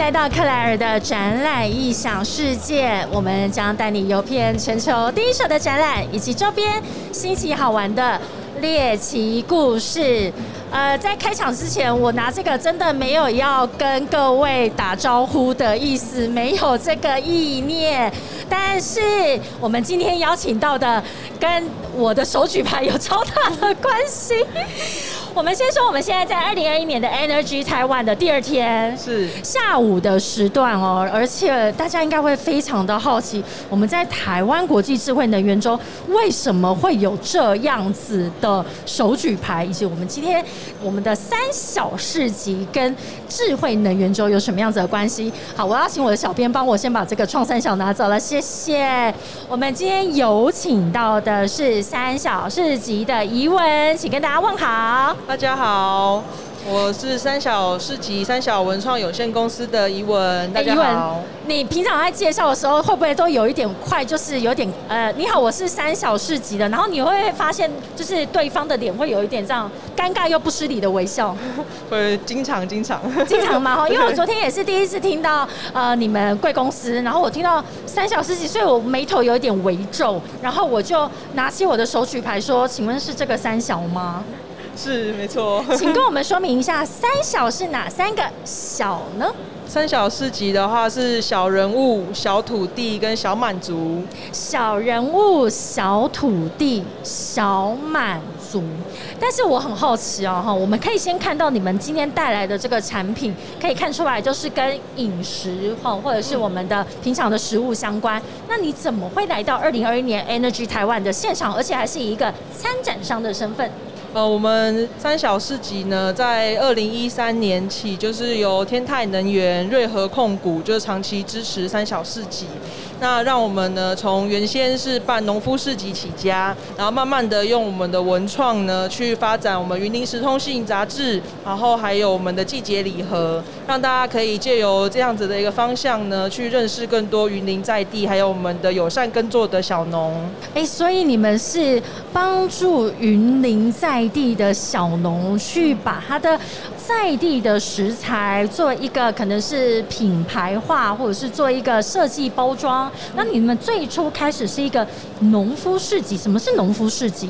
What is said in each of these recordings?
来到克莱尔的展览异想世界，我们将带你游遍全球第一手的展览以及周边新奇好玩的猎奇故事。呃，在开场之前，我拿这个真的没有要跟各位打招呼的意思，没有这个意念。但是我们今天邀请到的，跟我的手举牌有超大的关系。我们先说，我们现在在二零二一年的 Energy Taiwan 的第二天，是下午的时段哦，而且大家应该会非常的好奇，我们在台湾国际智慧能源周为什么会有这样子的手举牌，以及我们今天我们的三小市集跟智慧能源周有什么样子的关系？好，我要请我的小编帮我先把这个创三小拿走了，谢谢。我们今天有请到的是三小市集的怡文，请跟大家问好。大家好，我是三小市集三小文创有限公司的怡文。大家好。你平常在介绍的时候，会不会都有一点快？就是有点呃，你好，我是三小市集的。然后你会发现，就是对方的脸会有一点这样尴尬又不失礼的微笑。会经常经常经常吗？哈，因为我昨天 也是第一次听到呃你们贵公司，然后我听到三小市集，所以我眉头有一点微皱，然后我就拿起我的手举牌说：“请问是这个三小吗？”是没错，请跟我们说明一下，三小是哪三个小呢？三小市集的话是小人物、小土地跟小满足。小人物、小土地、小满足。但是我很好奇哦，哈，我们可以先看到你们今天带来的这个产品，可以看出来就是跟饮食哈，或者是我们的平常的食物相关。那你怎么会来到二零二一年 Energy 台湾的现场，而且还是以一个参展商的身份？呃，我们三小市集呢，在二零一三年起，就是由天泰能源、瑞和控股，就是长期支持三小市集。那让我们呢，从原先是办农夫市集起家，然后慢慢的用我们的文创呢，去发展我们云林时通信杂志，然后还有我们的季节礼盒，让大家可以借由这样子的一个方向呢，去认识更多云林在地，还有我们的友善耕作的小农。哎，所以你们是帮助云林在地的小农，去把他的在地的食材做一个可能是品牌化，或者是做一个设计包装。那你们最初开始是一个农夫市集，什么是农夫市集？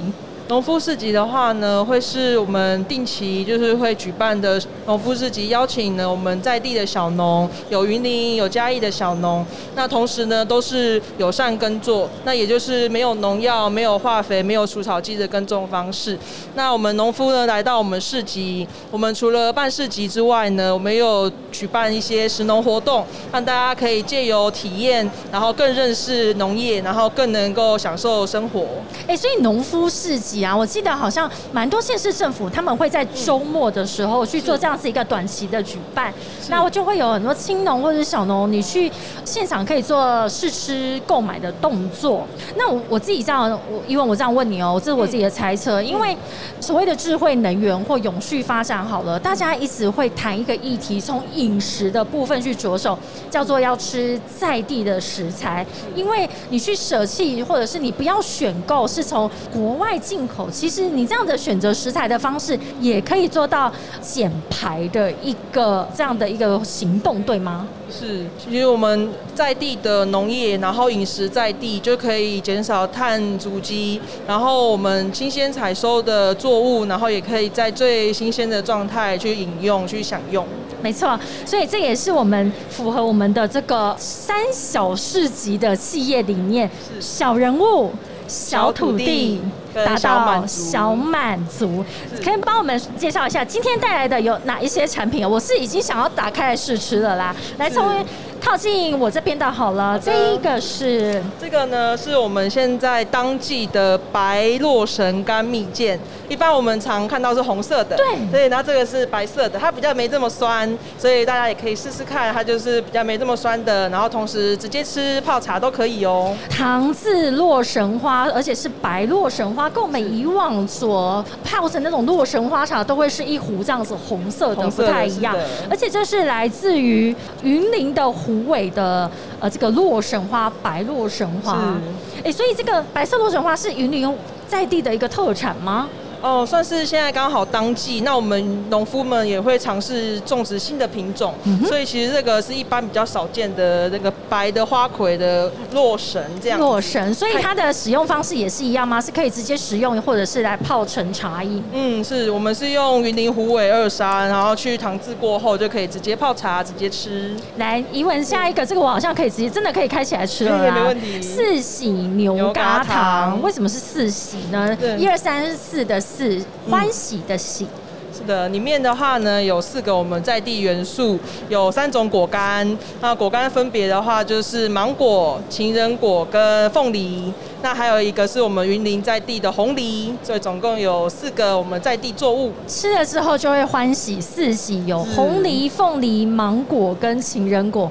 农夫市集的话呢，会是我们定期就是会举办的农夫市集，邀请呢我们在地的小农，有云林有嘉义的小农，那同时呢都是友善耕作，那也就是没有农药、没有化肥、没有除草剂的耕种方式。那我们农夫呢来到我们市集，我们除了办市集之外呢，我们有举办一些食农活动，让大家可以借由体验，然后更认识农业，然后更能够享受生活。哎，所以农夫市集。啊，我记得好像蛮多县市政府他们会在周末的时候去做这样子一个短期的举办，那我就会有很多青农或者是小农，你去现场可以做试吃购买的动作。那我我自己这样，我因为我这样问你哦，这是我自己的猜测，因为所谓的智慧能源或永续发展好了，大家一直会谈一个议题，从饮食的部分去着手，叫做要吃在地的食材，因为你去舍弃或者是你不要选购是从国外进。口其实你这样的选择食材的方式，也可以做到减排的一个这样的一个行动，对吗？是，其实我们在地的农业，然后饮食在地，就可以减少碳足迹。然后我们新鲜采收的作物，然后也可以在最新鲜的状态去饮用、去享用。没错，所以这也是我们符合我们的这个三小市集的企业理念：小人物。小土地达到小满足，可以帮我们介绍一下今天带来的有哪一些产品？我是已经想要打开来试吃的啦，来从。靠近我这边的好了，这一个是这个呢，是我们现在当季的白洛神干蜜饯。一般我们常看到是红色的，对，所以那这个是白色的，它比较没这么酸，所以大家也可以试试看，它就是比较没这么酸的，然后同时直接吃泡茶都可以哦。糖渍洛神花，而且是白洛神花，跟我们以往所泡成那种洛神花茶都会是一壶这样子红色的，不太一样。而且这是来自于云林的。虎尾的呃，这个洛神花，白洛神花，哎，所以这个白色洛神花是云林在地的一个特产吗？哦，算是现在刚好当季，那我们农夫们也会尝试种植新的品种，所以其实这个是一般比较少见的那个白的花魁的洛神这样。洛神，所以它的使用方式也是一样吗？是可以直接食用，或者是来泡成茶饮？嗯，是我们是用云林虎尾二砂，然后去糖渍过后就可以直接泡茶，直接吃。来，怡文下一个，这个我好像可以直接，真的可以开起来吃了啦。没问题。四喜牛轧糖，为什么是四喜呢？一二三四的四，欢喜的喜。是的，里面的话呢有四个我们在地元素，有三种果干。那果干分别的话就是芒果、情人果跟凤梨。那还有一个是我们云林在地的红梨，所以总共有四个我们在地作物。吃了之后就会欢喜四喜，有红梨、凤梨、芒果跟情人果。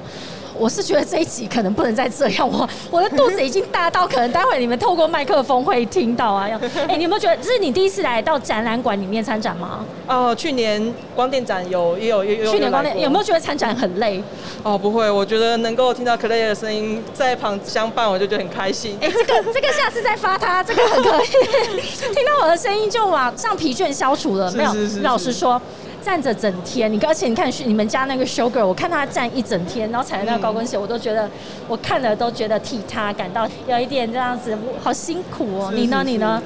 我是觉得这一集可能不能再这样，我我的肚子已经大到可能待会你们透过麦克风会听到啊。哎，你有没有觉得这是你第一次来到展览馆里面参展吗？哦，去年光电展有也有也有。去年光电有没有觉得参展很累？哦，不会，我觉得能够听到 Clay 的声音在旁相伴，我就觉得很开心。哎，这个这个下次再发他，这个很可以。听到我的声音就往上疲倦消除了，没有？老实说。站着整天，你而且你看你们家那个 show girl，我看他站一整天，然后踩着那个高跟鞋，我都觉得我看了都觉得替他感到有一点这样子，好辛苦哦。你呢？你呢？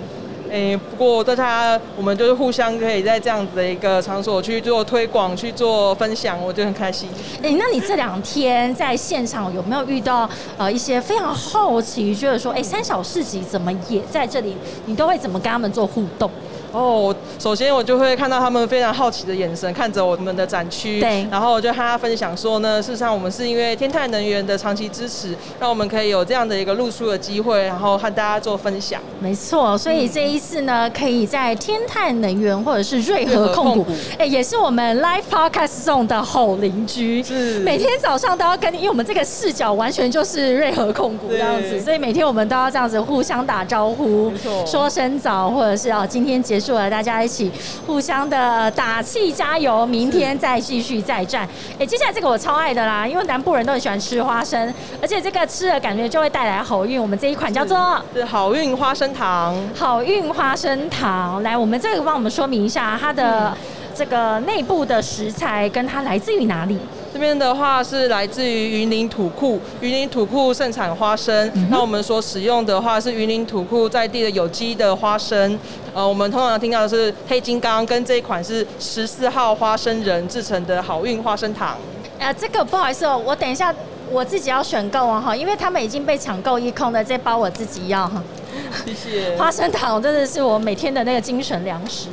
哎，不过大家我们就是互相可以在这样子的一个场所去做推广、去做分享，我就很开心。哎，那你这两天在现场有没有遇到呃一些非常好奇，觉得说哎三小市集怎么也在这里？你都会怎么跟他们做互动？哦，首先我就会看到他们非常好奇的眼神看着我们的展区，对，然后我就和他分享说呢，事实上我们是因为天泰能源的长期支持，让我们可以有这样的一个露宿的机会，然后和大家做分享。没错，所以这一次呢，可以在天泰能源或者是瑞和控股，哎，也是我们 Live Podcast 中的好邻居，是。每天早上都要跟你，因为我们这个视角完全就是瑞和控股这样子，所以每天我们都要这样子互相打招呼，说声早，或者是啊，今天结。祝了大家一起互相的打气加油，明天再继续再战。哎，接下来这个我超爱的啦，因为南部人都很喜欢吃花生，而且这个吃了感觉就会带来好运。我们这一款叫做是好运花生糖，好运花生糖。来，我们这个帮我们说明一下它的这个内部的食材跟它来自于哪里。这边的话是来自于云林土库，云林土库盛产花生。那我们所使用的话是云林土库在地的有机的花生。呃，我们通常听到的是黑金刚，跟这一款是十四号花生仁制成的好运花生糖。呃，这个不好意思哦，我等一下我自己要选购啊哈，因为他们已经被抢购一空的，这包我自己要哈。谢谢。花生糖真的是我每天的那个精神粮食。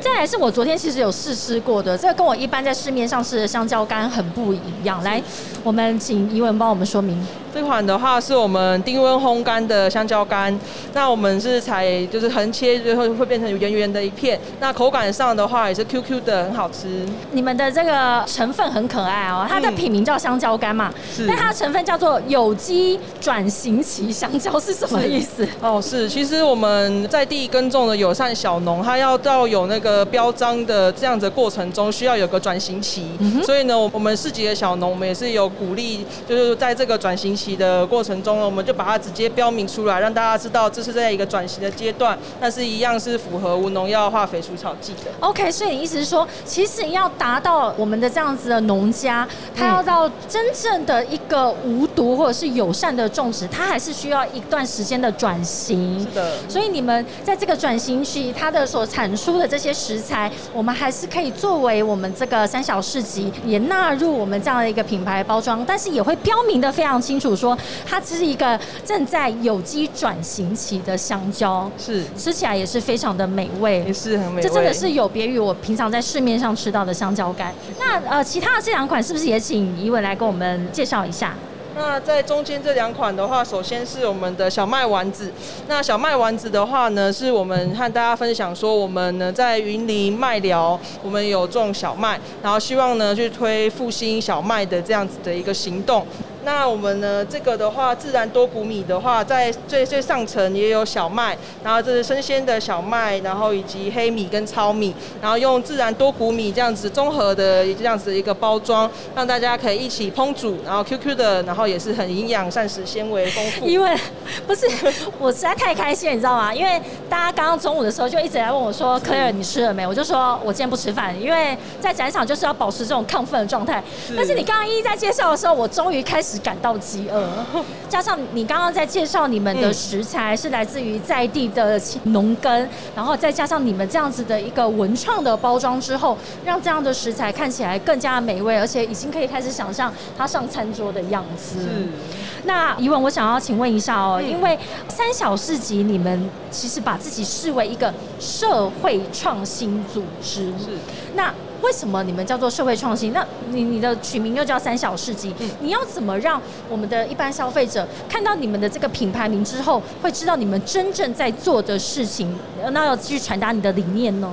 再来是我昨天其实有试吃过的，这个跟我一般在市面上吃的香蕉干很不一样。来，我们请怡文帮我们说明。这款的话是我们低温烘干的香蕉干，那我们是采就是横切，最后会变成圆圆的一片。那口感上的话也是 Q Q 的，很好吃。你们的这个成分很可爱哦，它的品名叫香蕉干嘛？但它的成分叫做有机转型期香蕉是什么意思？哦，是，其实我们在地耕种的友善小农，它要到有那个标章的这样子过程中，需要有个转型期。所以呢，我们市级的小农，我们也是有鼓励，就是在这个转型。期的过程中呢，我们就把它直接标明出来，让大家知道这是在一个转型的阶段，但是一样是符合无农药、化肥、除草剂的。OK，所以你意思是说，其实要达到我们的这样子的农家，他要到真正的一个无毒或者是友善的种植，他还是需要一段时间的转型。是的。所以你们在这个转型期，它的所产出的这些食材，我们还是可以作为我们这个三小市集也纳入我们这样的一个品牌包装，但是也会标明的非常清楚。说它只是一个正在有机转型期的香蕉，是吃起来也是非常的美味，也是很美味。这真的是有别于我平常在市面上吃到的香蕉干。那呃，其他的这两款是不是也请怡文来跟我们介绍一下？那在中间这两款的话，首先是我们的小麦丸子。那小麦丸子的话呢，是我们和大家分享说，我们呢在云林麦寮，我们有种小麦，然后希望呢去推复兴小麦的这样子的一个行动。那我们呢，这个的话，自然多谷米的话，在最最上层也有小麦，然后这是生鲜的小麦，然后以及黑米跟糙米，然后用自然多谷米这样子综合的这样子一个包装，让大家可以一起烹煮，然后 QQ 的，然后也是很营养、膳食纤维丰富。因为不是我实在太开心了，你知道吗？因为大家刚刚中午的时候就一直来问我说：“科尔，你吃了没？”我就说我今天不吃饭，因为在展场就是要保持这种亢奋的状态。但是你刚刚一一在介绍的时候，我终于开始感到饥饿。加上你刚刚在介绍你们的食材是来自于在地的农耕，然后再加上你们这样子的一个文创的包装之后，让这样的食材看起来更加美味，而且已经可以开始想象它上餐桌的样子。那怡文，我想要请问一下哦，因为三小市集你们其实把自己视为一个社会创新组织，是那为什么你们叫做社会创新？那你你的取名又叫三小市集，你要怎么让我们的一般消费者看到你们的这个品牌名之后，会知道你们真正在做的事情？那要继续传达你的理念呢？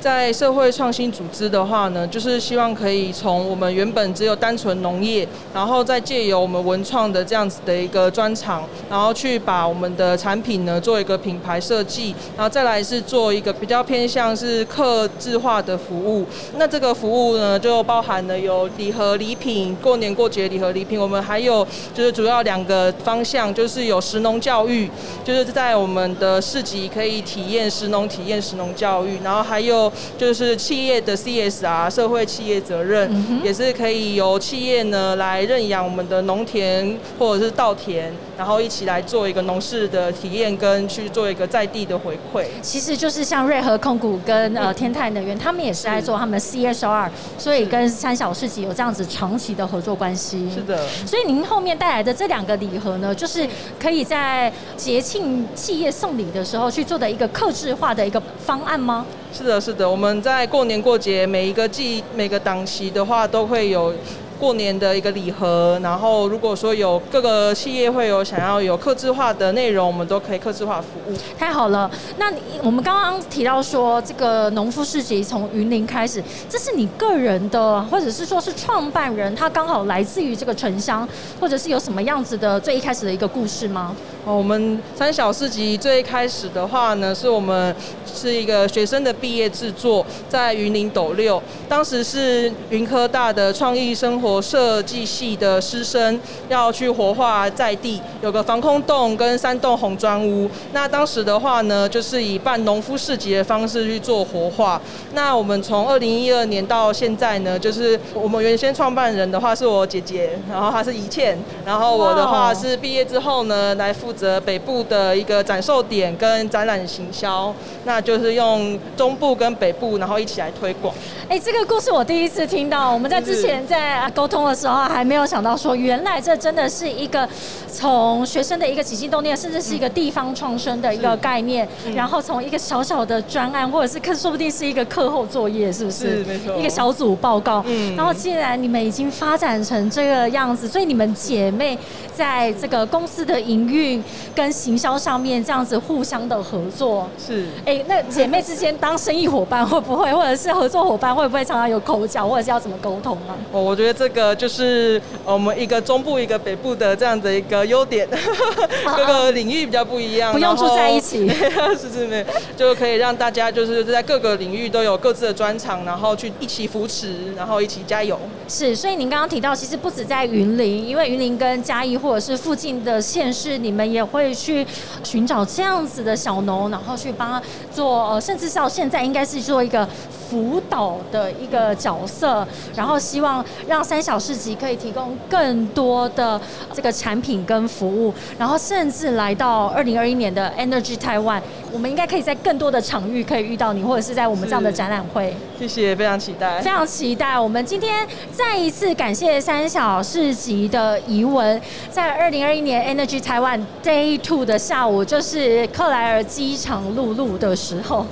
在社会创新组织的话呢，就是希望可以从我们原本只有单纯农业，然后再借由我们文创的这样子的一个专长，然后去把我们的产品呢做一个品牌设计，然后再来是做一个比较偏向是客制化的服务。那这个服务呢，就包含了有礼盒礼品、过年过节礼盒礼品，我们还有就是主要两个方向，就是有食农教育，就是在我们的市集可以体验食农、体验食农教育，然后还有。就是企业的 CS 啊社会企业责任，也是可以由企业呢来认养我们的农田或者是稻田，然后一起来做一个农事的体验，跟去做一个在地的回馈。其实就是像瑞和控股跟呃天泰能源，他们也是在做他们 CSR，所以跟三小市集有这样子长期的合作关系。是的。所以您后面带来的这两个礼盒呢，就是可以在节庆企业送礼的时候去做的一个克制化的一个方案吗？是的，是的，我们在过年过节每一个季每个档期的话，都会有。过年的一个礼盒，然后如果说有各个企业会有想要有客制化的内容，我们都可以客制化服务。太好了，那我们刚刚提到说这个农夫市集从云林开始，这是你个人的，或者是说是创办人，他刚好来自于这个城乡，或者是有什么样子的最一开始的一个故事吗？哦，我们三小市集最开始的话呢，是我们是一个学生的毕业制作，在云林斗六，当时是云科大的创意生活。设计系的师生要去活化在地，有个防空洞跟三栋红砖屋。那当时的话呢，就是以办农夫市集的方式去做活化。那我们从二零一二年到现在呢，就是我们原先创办人的话是我姐姐，然后她是宜倩，然后我的话是毕业之后呢，来负责北部的一个展售点跟展览行销，那就是用中部跟北部，然后一起来推广。哎，这个故事我第一次听到，我们在之前在。沟通的时候还没有想到说，原来这真的是一个从学生的一个起心动念，甚至是一个地方创生的一个概念，然后从一个小小的专案，或者是课，说不定是一个课后作业，是不是？是没错。一个小组报告。嗯。然后既然你们已经发展成这个样子，所以你们姐妹在这个公司的营运跟行销上面这样子互相的合作。是。哎，那姐妹之间当生意伙伴会不会，或者是合作伙伴会不会常常有口角，或者是要怎么沟通啊？哦，我觉得这。这个就是我们一个中部一个北部的这样的一个优点，各个领域比较不一样，不用住在一起，是是是，就可以让大家就是在各个领域都有各自的专长，然后去一起扶持，然后一起加油。是，所以您刚刚提到，其实不止在云林，因为云林跟嘉义或者是附近的县市，你们也会去寻找这样子的小农，然后去帮他做，呃，甚至到现在应该是做一个辅导的一个角色，然后希望让三。小市集可以提供更多的这个产品跟服务，然后甚至来到二零二一年的 Energy Taiwan，我们应该可以在更多的场域可以遇到你，或者是在我们这样的展览会。谢谢，非常期待，非常期待。我们今天再一次感谢三小市集的怡文，在二零二一年 Energy Taiwan Day Two 的下午，就是克莱尔机场露露的时候，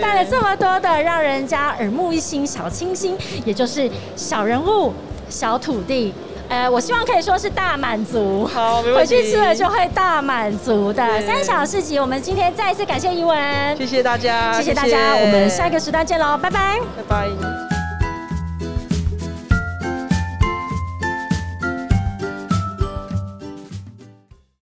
带了这么多的让人家耳目一新小清新，也就是小人物。小土地，呃，我希望可以说是大满足。好，回去吃了就会大满足的三小市集。我们今天再一次感谢怡文，谢谢大家，谢谢大家，我们下一个时段见喽，拜拜，拜拜。